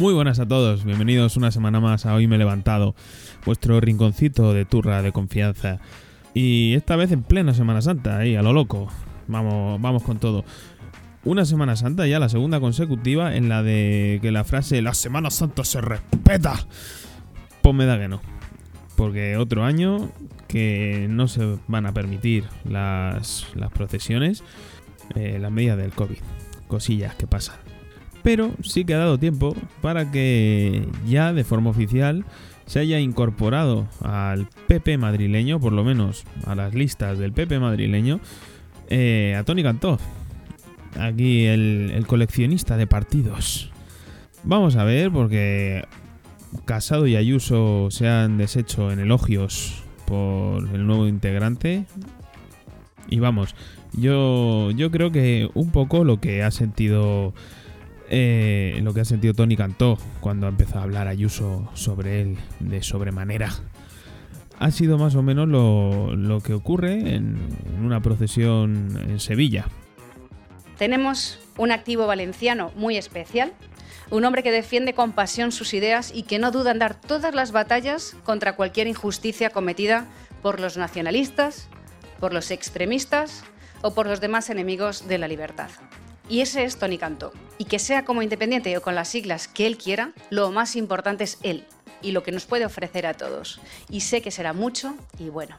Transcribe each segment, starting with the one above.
Muy buenas a todos, bienvenidos una semana más a Hoy Me he levantado, vuestro rinconcito de turra de confianza. Y esta vez en plena Semana Santa, ahí a lo loco. Vamos, vamos con todo. Una Semana Santa ya la segunda consecutiva en la de que la frase La Semana Santa se respeta. Pues me da que no. Porque otro año que no se van a permitir las, las procesiones, eh, las medidas del COVID. Cosillas que pasan. Pero sí que ha dado tiempo para que ya de forma oficial se haya incorporado al PP madrileño, por lo menos a las listas del PP madrileño, eh, a Tony Cantó. Aquí el, el coleccionista de partidos. Vamos a ver, porque Casado y Ayuso se han deshecho en elogios por el nuevo integrante. Y vamos, yo, yo creo que un poco lo que ha sentido eh, lo que ha sentido Tony Cantó cuando ha empezado a hablar Ayuso sobre él de sobremanera. Ha sido más o menos lo, lo que ocurre en, en una procesión en Sevilla. Tenemos un activo valenciano muy especial, un hombre que defiende con pasión sus ideas y que no duda en dar todas las batallas contra cualquier injusticia cometida por los nacionalistas, por los extremistas o por los demás enemigos de la libertad. Y ese es Tony Cantó. Y que sea como independiente o con las siglas que él quiera, lo más importante es él y lo que nos puede ofrecer a todos. Y sé que será mucho y bueno.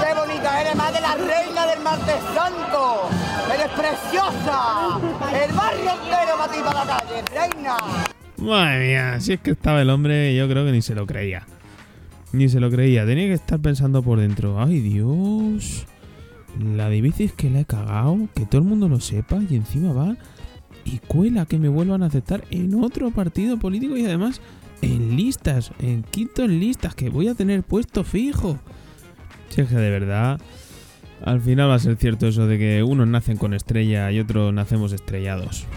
¡Qué bonita! Eres más de la reina del martes santo. Eres preciosa. El barrio entero para ti para la calle, reina. Madre mía, si es que estaba el hombre, yo creo que ni se lo creía. Ni se lo creía, tenía que estar pensando por dentro. Ay Dios, la de bicis que la he cagado, que todo el mundo lo sepa y encima va y cuela que me vuelvan a aceptar en otro partido político y además en listas, en quinto en listas, que voy a tener puesto fijo. Si es que de verdad, al final va a ser cierto eso de que unos nacen con estrella y otros nacemos estrellados.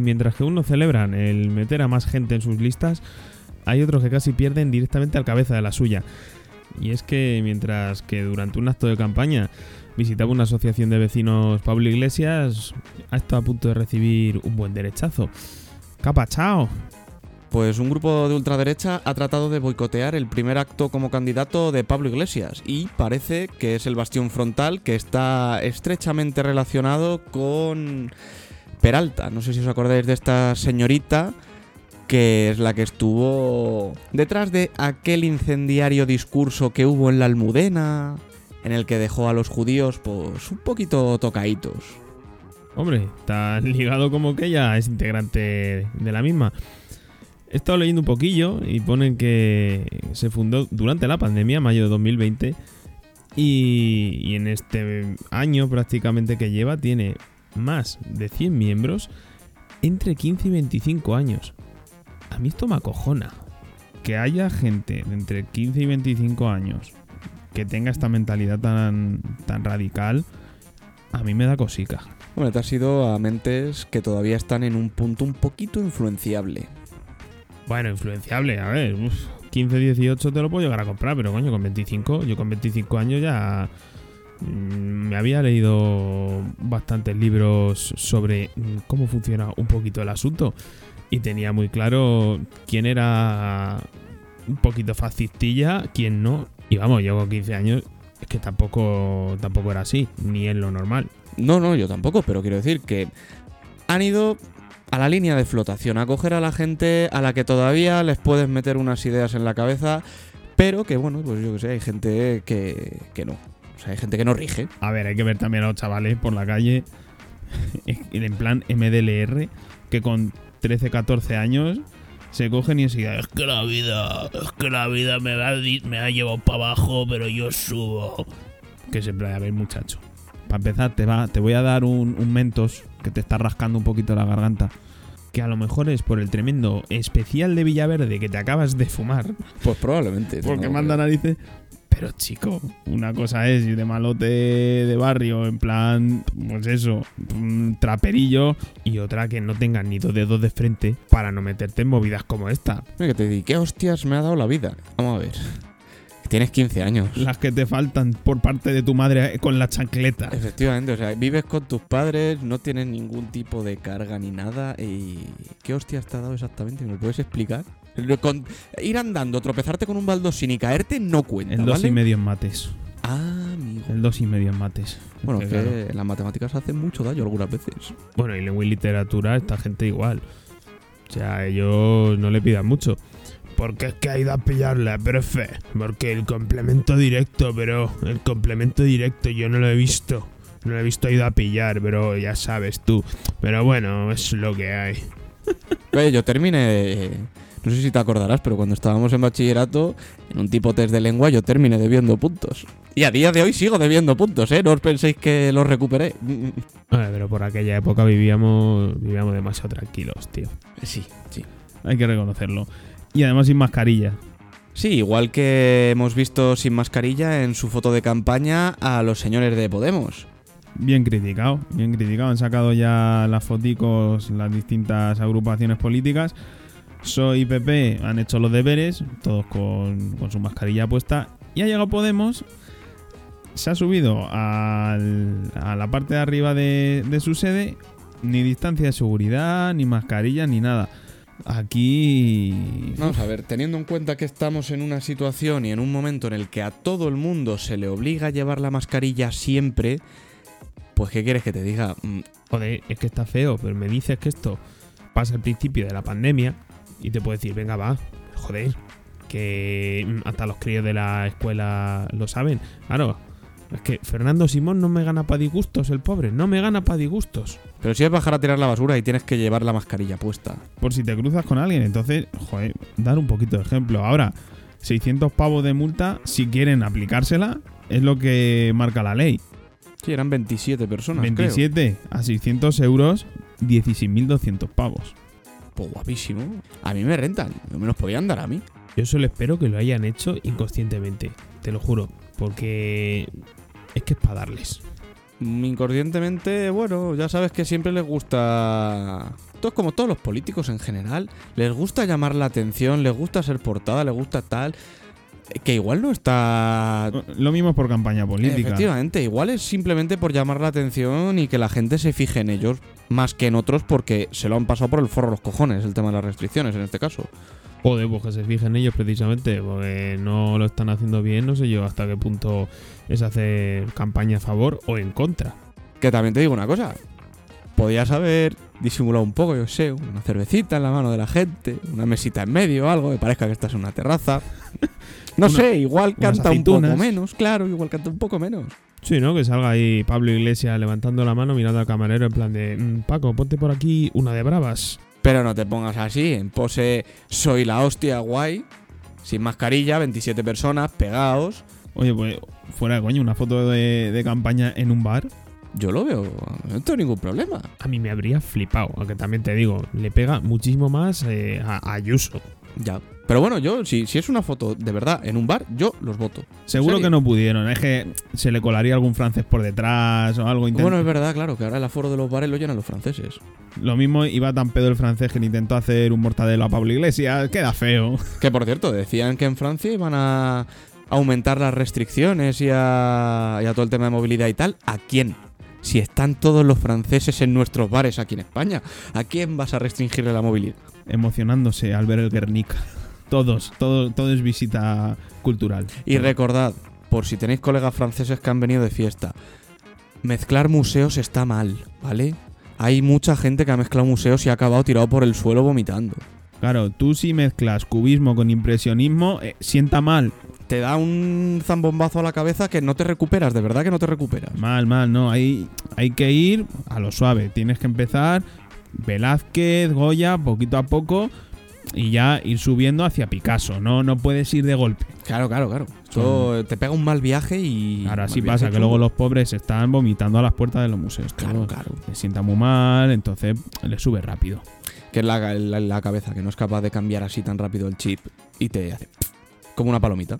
Mientras que unos celebran el meter a más gente en sus listas, hay otros que casi pierden directamente al cabeza de la suya. Y es que mientras que durante un acto de campaña visitaba una asociación de vecinos Pablo Iglesias, ha estado a punto de recibir un buen derechazo. ¡Capachao! Pues un grupo de ultraderecha ha tratado de boicotear el primer acto como candidato de Pablo Iglesias y parece que es el bastión frontal que está estrechamente relacionado con Peralta. No sé si os acordáis de esta señorita que es la que estuvo detrás de aquel incendiario discurso que hubo en la Almudena, en el que dejó a los judíos pues un poquito tocaitos. Hombre, tan ligado como que ella es integrante de la misma. He estado leyendo un poquillo y ponen que se fundó durante la pandemia, mayo de 2020, y, y en este año prácticamente que lleva tiene más de 100 miembros entre 15 y 25 años. A mí esto me acojona. Que haya gente de entre 15 y 25 años que tenga esta mentalidad tan, tan radical, a mí me da cosica. Bueno, te has ido a mentes que todavía están en un punto un poquito influenciable. Bueno, influenciable, a ver, uf, 15, 18 te lo puedo llegar a comprar, pero coño, con 25, yo con 25 años ya me había leído bastantes libros sobre mm, cómo funciona un poquito el asunto y tenía muy claro quién era un poquito fascistilla, quién no. Y vamos, yo con 15 años es que tampoco tampoco era así, ni es lo normal. No, no, yo tampoco, pero quiero decir que han ido a la línea de flotación, a coger a la gente a la que todavía les puedes meter unas ideas en la cabeza, pero que bueno, pues yo que sé, hay gente que, que no. O sea, hay gente que no rige. A ver, hay que ver también a los chavales por la calle en plan MDLR que con 13, 14 años se cogen y enseguida, es que la vida, es que la vida me ha, me ha llevado para abajo, pero yo subo. Que siempre, a ver, muchacho. Para empezar, te, va, te voy a dar un, un mentos que te está rascando un poquito la garganta. Que a lo mejor es por el tremendo especial de Villaverde que te acabas de fumar. Pues probablemente. Porque no, manda narices. Pero chico, una cosa es ir de malote de barrio, en plan, pues eso, un traperillo, y otra que no tengas ni dos dedos de frente para no meterte en movidas como esta. Mira que te di, ¿qué hostias me ha dado la vida? Vamos a ver. Tienes 15 años. Las que te faltan por parte de tu madre con la chancleta. Efectivamente, o sea, vives con tus padres, no tienes ningún tipo de carga ni nada. Y... ¿Qué hostias te ha dado exactamente? ¿Me lo puedes explicar? Con- ir andando, tropezarte con un baldosín y caerte no cuenta, El dos ¿vale? y medio en mates. Ah, amigo. El dos y medio en mates. Bueno, que claro. las matemáticas hacen mucho daño algunas veces. Bueno, y lengua y literatura, esta gente igual. O sea, ellos no le pidan mucho. Porque es que ha ido a pillarla, profe. Porque el complemento directo, pero el complemento directo yo no lo he visto. No lo he visto, ha ido a pillar, pero ya sabes tú. Pero bueno, es lo que hay. Oye, yo terminé. No sé si te acordarás, pero cuando estábamos en bachillerato, en un tipo test de lengua, yo terminé debiendo puntos. Y a día de hoy sigo debiendo puntos, ¿eh? No os penséis que los recuperé. Vale, pero por aquella época vivíamos, vivíamos demasiado tranquilos, tío. Sí, sí. Hay que reconocerlo. Y además sin mascarilla. Sí, igual que hemos visto sin mascarilla en su foto de campaña a los señores de Podemos. Bien criticado, bien criticado. Han sacado ya las foticos las distintas agrupaciones políticas. Soy y PP han hecho los deberes, todos con, con su mascarilla puesta. Y ha llegado Podemos, se ha subido al- a la parte de arriba de, de su sede, ni distancia de seguridad, ni mascarilla, ni nada. Aquí... Vamos a ver, teniendo en cuenta que estamos en una situación y en un momento en el que a todo el mundo se le obliga a llevar la mascarilla siempre, pues ¿qué quieres que te diga? Mm, Joder, es que está feo, pero me dices que esto pasa al principio de la pandemia y te puedo decir, venga, va, joder, que mm, hasta los críos de la escuela lo saben. Claro, es que Fernando Simón no me gana para disgustos, el pobre, no me gana para disgustos. Pero si es bajar a tirar la basura y tienes que llevar la mascarilla puesta. Por si te cruzas con alguien, entonces, joder, dar un poquito de ejemplo. Ahora, 600 pavos de multa, si quieren aplicársela, es lo que marca la ley. Sí, eran 27 personas. creo. 27 a 600 euros, 16.200 pavos. Pues guapísimo. A mí me rentan. No me los podían dar a mí. Yo solo espero que lo hayan hecho inconscientemente, te lo juro, porque es que es para darles. Mm, Inconscientemente, bueno, ya sabes que siempre les gusta. Todos como todos los políticos en general, les gusta llamar la atención, les gusta ser portada, les gusta tal. Que igual no está. Lo mismo por campaña política. Efectivamente, igual es simplemente por llamar la atención y que la gente se fije en ellos más que en otros porque se lo han pasado por el forro los cojones el tema de las restricciones en este caso. Joder, pues que se fijen ellos precisamente, porque no lo están haciendo bien, no sé yo hasta qué punto es hacer campaña a favor o en contra. Que también te digo una cosa. Podías haber disimulado un poco, yo sé, una cervecita en la mano de la gente, una mesita en medio, algo que parezca que estás en una terraza. No Una- sé, igual canta un poco menos, claro, igual canta un poco menos. Sí, ¿no? Que salga ahí Pablo Iglesias levantando la mano, mirando al camarero en plan de, "Mm, Paco, ponte por aquí una de bravas. Pero no te pongas así, en pose soy la hostia guay, sin mascarilla, 27 personas, pegados. Oye, pues fuera de coño, una foto de, de campaña en un bar, Yo lo veo, no tengo ningún problema. a mí me habría flipado, aunque también te digo, le pega muchísimo más eh, a, Ayuso. Ya. Pero bueno, yo, si, si es una foto de verdad en un bar, yo los voto. Seguro que no pudieron, es que se le colaría algún francés por detrás o algo. Bueno, es verdad, claro, que ahora el aforo de los bares lo llenan los franceses. Lo mismo iba tan pedo el francés que le intentó hacer un mortadelo a Pablo Iglesias, queda feo. Que por cierto, decían que en Francia iban a aumentar las restricciones y a, y a todo el tema de movilidad y tal. ¿A quién? Si están todos los franceses en nuestros bares aquí en España, ¿a quién vas a restringirle la movilidad? Emocionándose al ver el Guernica. Todos, todo, todo es visita cultural. Y recordad, por si tenéis colegas franceses que han venido de fiesta, mezclar museos está mal, ¿vale? Hay mucha gente que ha mezclado museos y ha acabado tirado por el suelo vomitando. Claro, tú si mezclas cubismo con impresionismo, eh, sienta mal. Te da un zambombazo a la cabeza que no te recuperas, de verdad que no te recuperas. Mal, mal, no. Hay, hay que ir a lo suave. Tienes que empezar Velázquez, Goya, poquito a poco. Y ya ir subiendo hacia Picasso. No, no puedes ir de golpe. Claro, claro, claro. Eso te pega un mal viaje y. Ahora sí pasa que luego los pobres están vomitando a las puertas de los museos. Claro, Todo claro. Les sienta muy mal, entonces le sube rápido. Que es la, la- la cabeza, que no es capaz de cambiar así tan rápido el chip y te hace. Como una palomita.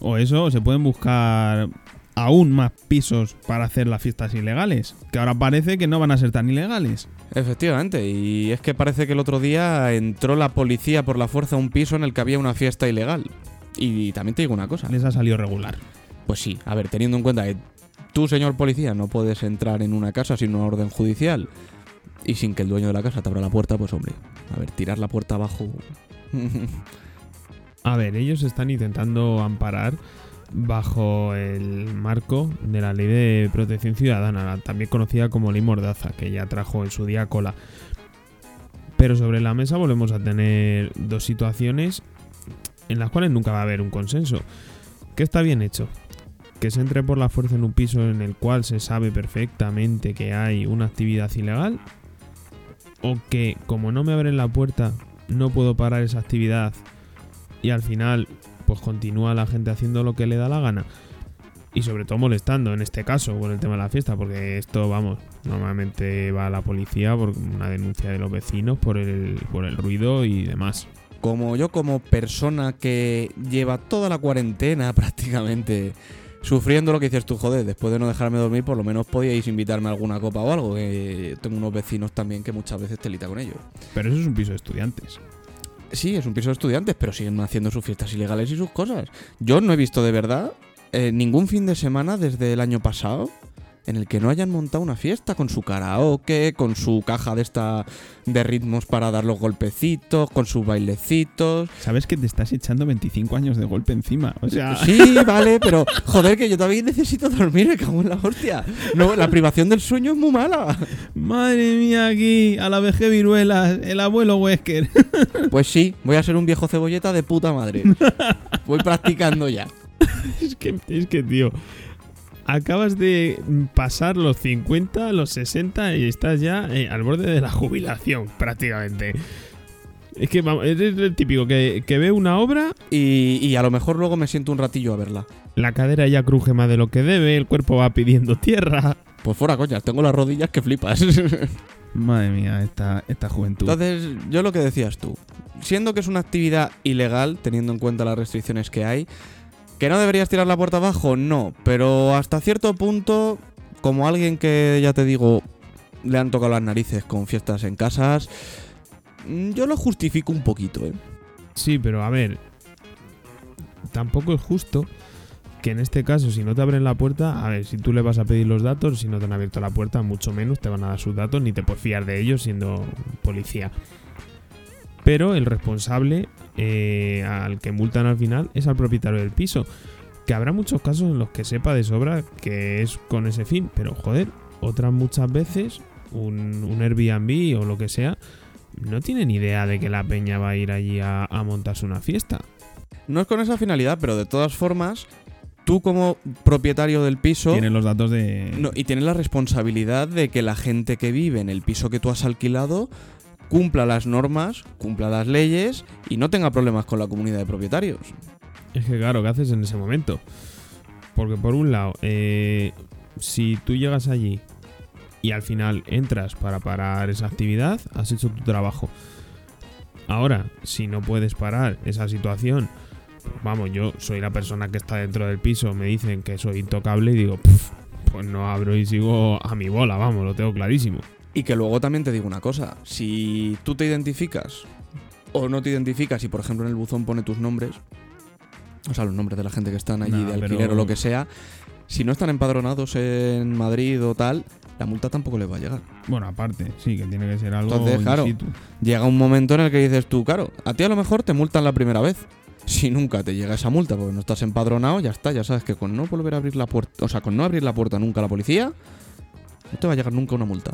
O eso, o se pueden buscar aún más pisos para hacer las fiestas ilegales. Que ahora parece que no van a ser tan ilegales. Efectivamente, y es que parece que el otro día entró la policía por la fuerza a un piso en el que había una fiesta ilegal. Y también te digo una cosa. Les ha salido regular. Pues sí, a ver, teniendo en cuenta que tú, señor policía, no puedes entrar en una casa sin una orden judicial y sin que el dueño de la casa te abra la puerta, pues hombre, a ver, tirar la puerta abajo. A ver, ellos están intentando amparar bajo el marco de la Ley de Protección Ciudadana, también conocida como Ley Mordaza, que ya trajo en su día cola. Pero sobre la mesa volvemos a tener dos situaciones en las cuales nunca va a haber un consenso. ¿Qué está bien hecho? Que se entre por la fuerza en un piso en el cual se sabe perfectamente que hay una actividad ilegal. O que como no me abren la puerta no puedo parar esa actividad y al final pues continúa la gente haciendo lo que le da la gana. Y sobre todo molestando en este caso con el tema de la fiesta porque esto vamos normalmente va a la policía por una denuncia de los vecinos por el, por el ruido y demás. Como yo como persona que lleva toda la cuarentena prácticamente sufriendo lo que dices tú, joder, después de no dejarme dormir, por lo menos podíais invitarme a alguna copa o algo, que tengo unos vecinos también que muchas veces telita con ellos. pero eso es un piso de estudiantes Sí, es un piso de estudiantes, pero siguen haciendo sus fiestas ilegales y sus cosas. Yo no he visto de verdad eh, ningún fin de semana desde el año pasado en el que no hayan montado una fiesta con su karaoke, con su caja de esta de ritmos para dar los golpecitos, con sus bailecitos. sabes que te estás echando 25 años de golpe encima o sea Sí, vale, pero joder, que yo todavía necesito dormir, me cago en la hostia. No, la privación del sueño es muy mala. madre mía aquí a la vejez viruela el abuelo Wesker Pues sí, voy a ser un viejo cebolleta de puta madre. Voy practicando ya. Es que, es que, tío, acabas de pasar los 50, los 60 y estás ya eh, al borde de la jubilación, prácticamente. Es que vamos, eres el típico que, que ve una obra, Y, y a lo mejor luego me siento un ratillo a verla. la cadera ya cruje más de lo que debe, el cuerpo va pidiendo tierra. Pues fuera coñas, tengo las rodillas que flipas. Madre mía, esta, esta juventud. Entonces, yo lo que decías tú, siendo que es una actividad ilegal, teniendo en cuenta las restricciones que hay, ¿que no deberías tirar la puerta abajo? No, pero hasta cierto punto, como alguien que, ya te digo, le han tocado las narices con fiestas en casas, mm, yo lo justifico un poquito, ¿eh? Sí, pero a ver, tampoco es justo que en este caso, si no te abren la puerta, a ver, si tú le vas a pedir los datos, si no te han abierto la puerta, mucho menos te van a dar sus datos, ni te puedes fiar de ellos siendo policía. Pero el responsable eh, al que multan al final es al propietario del piso. Que habrá muchos casos en los que sepa de sobra que es con ese fin, pero joder, otras muchas veces un, un Airbnb o lo que sea no tiene ni idea de que la peña va a ir allí a, a montarse una fiesta. No es con esa finalidad, pero de todas formas, tú como propietario del piso... Tienen los datos de... No, y tienes la responsabilidad de que la gente que vive en el piso que tú has alquilado cumpla las normas, cumpla las leyes y no tenga problemas con la comunidad de propietarios. Es que claro, ¿qué haces en ese momento? Porque por un lado, eh, si tú llegas allí y al final entras para parar esa actividad, has hecho tu trabajo. Ahora, si no puedes parar esa situación, pues vamos, yo soy la persona que está dentro del piso, me dicen que soy intocable y digo, "Puf, pues no abro y sigo a mi bola, vamos, lo tengo clarísimo. Y que luego también te digo una cosa, si tú te identificas o no te identificas y por ejemplo en el buzón pone tus nombres, o sea, los nombres de la gente que están allí Nah, de pero- alquiler o lo que sea, si no están empadronados en Madrid o tal, la multa tampoco les va a llegar. Bueno, aparte, sí, que tiene que ser algo Entonces, in claro. situ. Llega un momento en el que dices tú, claro, a ti a lo mejor te multan la primera vez. Si nunca te llega esa multa porque no estás empadronado, ya está, ya sabes que con no volver a abrir la puerta, o sea, con no abrir la puerta nunca a la policía, no te va a llegar nunca una multa.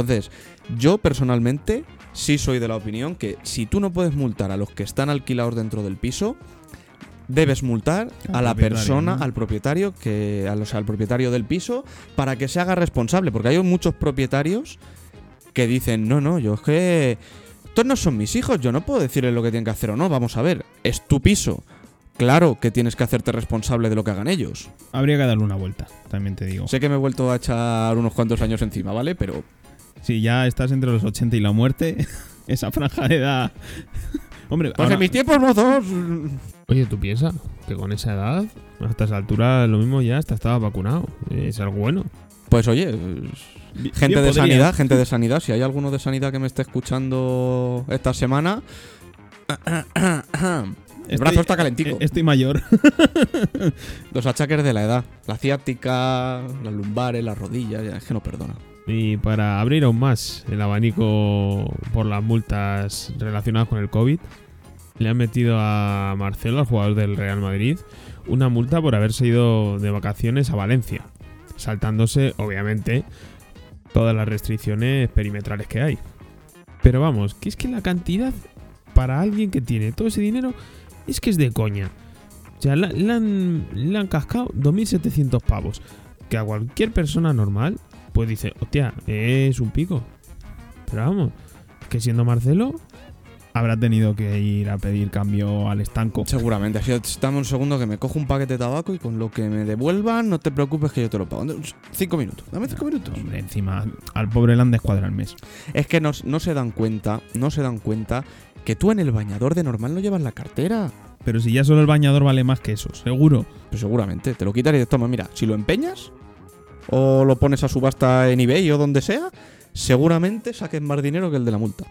Entonces, yo personalmente sí soy de la opinión que si tú no puedes multar a los que están alquilados dentro del piso, debes multar Al a la persona, ¿no? al propietario, que, al, o sea, al propietario del piso, para que se haga responsable. Porque hay muchos propietarios que dicen, no, no, yo es que estos no son mis hijos, yo no puedo decirles lo que tienen que hacer o no. Vamos a ver, es tu piso. Claro que tienes que hacerte responsable de lo que hagan ellos. Habría que darle una vuelta, también te digo. Sé que me he vuelto a echar unos cuantos años encima, ¿vale? Pero Si ya estás entre los 80 y la muerte, esa franja de edad. Hombre, pues ahora- en mis tiempos mozos. oye, tú piensas que con esa edad, a estas alturas, lo mismo ya hasta estaba vacunado. Es algo bueno. Pues oye, gente bien de podría. sanidad, gente de sanidad, si hay alguno de sanidad que me esté escuchando esta semana, El brazo está calentico. eh, Estoy mayor. Los achaques de la edad. La ciática, las lumbares, las rodillas, ya, es que no perdona. Y para abrir aún más el abanico por las multas relacionadas con el COVID, le han metido a Marcelo, al jugador del Real Madrid, una multa por haberse ido de vacaciones a Valencia, saltándose, obviamente, todas las restricciones perimetrales que hay. Pero vamos, que es que la cantidad para alguien que tiene todo ese dinero es que es de coña. O sea, le han, le han cascado 2.700 pavos. Que a cualquier persona normal, pues dice, hostia, es un pico. Pero vamos, que siendo Marcelo, habrá tenido que ir a pedir cambio al estanco. Seguramente. Así, dame un segundo que me cojo un paquete de tabaco y con lo que me devuelvan, no te preocupes que yo te lo pago. Cinco minutos. Dame cinco minutos. Hombre, encima, al pobre le han descuadrado el mes. Es que no, no se dan cuenta, no se dan cuenta que tú en el bañador de normal no llevas la cartera. Pero si ya solo el bañador vale más que eso, seguro. Pues seguramente, te lo quitas y dices, toma, mira, si lo empeñas o lo pones a subasta en eBay o donde sea, seguramente saques más dinero que el de la multa.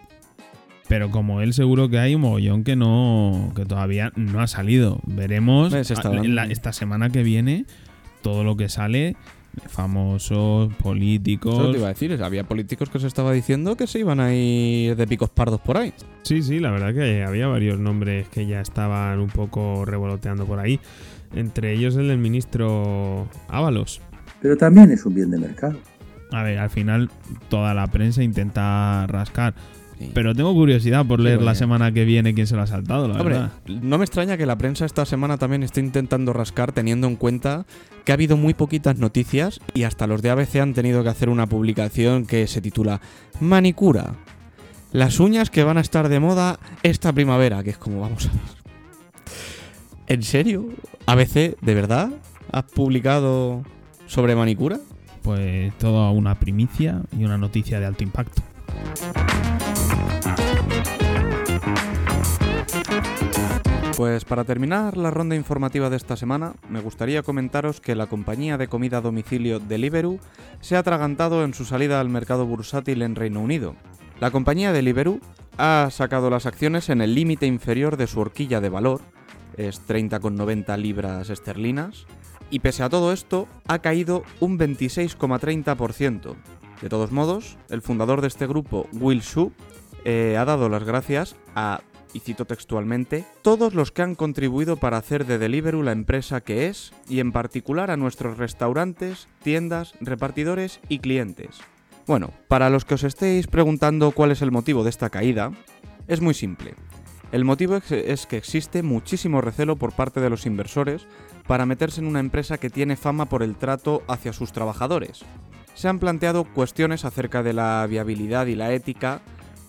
Pero como él seguro que hay un mogollón que no que todavía no ha salido. Veremos a- la- esta semana que viene todo lo que sale famosos, políticos. Eso te iba a decir, había políticos que se estaba diciendo que se iban a ir de picos pardos por ahí. Sí, sí, la verdad que había varios nombres que ya estaban un poco revoloteando por ahí. Entre ellos el del ministro Ábalos. Pero también es un bien de mercado. A ver, al final toda la prensa intenta rascar. Sí. Pero tengo curiosidad por leer la semana que viene quién se lo ha saltado, la Hombre, verdad. no me extraña que la prensa esta semana también esté intentando rascar teniendo en cuenta que ha habido muy poquitas noticias y hasta los de ABC han tenido que hacer una publicación que se titula Manicura. Las uñas que van a estar de moda esta primavera, que es como vamos a ver. ¿En serio? ABC, ¿de verdad? ¿Has publicado sobre manicura? Pues toda una primicia y una noticia de alto impacto. Pues para terminar la ronda informativa de esta semana, me gustaría comentaros que la compañía de comida a domicilio Deliveroo se ha atragantado en su salida al mercado bursátil en Reino Unido. La compañía Deliveroo ha sacado las acciones en el límite inferior de su horquilla de valor, es 30,90 libras esterlinas, y pese a todo esto, ha caído un 26,30%. De todos modos, el fundador de este grupo, Will Shu, eh, ha dado las gracias a, y cito textualmente, todos los que han contribuido para hacer de Deliveroo la empresa que es, y en particular a nuestros restaurantes, tiendas, repartidores y clientes. Bueno, para los que os estéis preguntando cuál es el motivo de esta caída, es muy simple. El motivo es- que existe muchísimo recelo por parte de los inversores para meterse en una empresa que tiene fama por el trato hacia sus trabajadores. Se han planteado cuestiones acerca de la viabilidad y la ética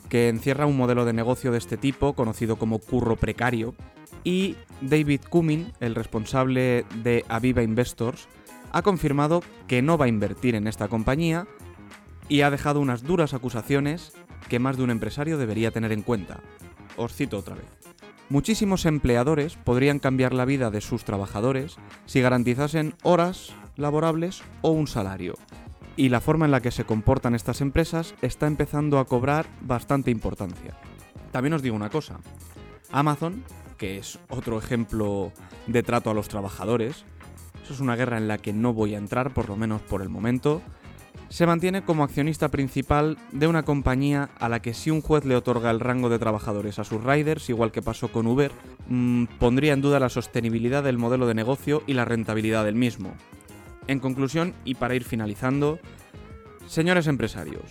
que encierra un modelo de negocio de este tipo, conocido como curro precario, y David Cumming, el responsable de Aviva Investors, ha confirmado que no va a invertir en esta compañía y ha dejado unas duras acusaciones que más de un empresario debería tener en cuenta. Os cito otra vez. Muchísimos empleadores podrían cambiar la vida de sus trabajadores si garantizasen horas laborables o un salario. Y la forma en la que se comportan estas empresas está empezando a cobrar bastante importancia. También os digo una cosa. Amazon, que es otro ejemplo de trato a los trabajadores, eso es una guerra en la que no voy a entrar, por lo menos por el momento, se mantiene como accionista principal de una compañía a la que si un juez le otorga el rango de trabajadores a sus riders, igual que pasó con Uber, mm, pondría en duda la sostenibilidad del modelo de negocio y la rentabilidad del mismo. En conclusión, y para ir finalizando, señores empresarios,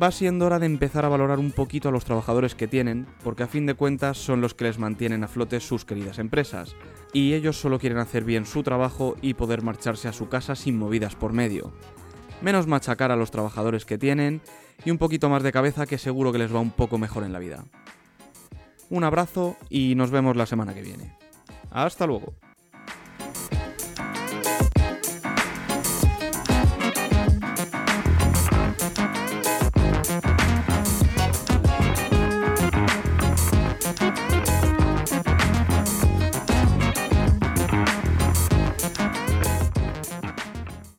va siendo hora de empezar a valorar un poquito a los trabajadores que tienen, porque a fin de cuentas son los que les mantienen a flote sus queridas empresas, y ellos solo quieren hacer bien su trabajo y poder marcharse a su casa sin movidas por medio menos machacar a los trabajadores que tienen y un poquito más de cabeza que seguro que les va un poco mejor en la vida. Un abrazo y nos vemos la semana que viene. Hasta luego.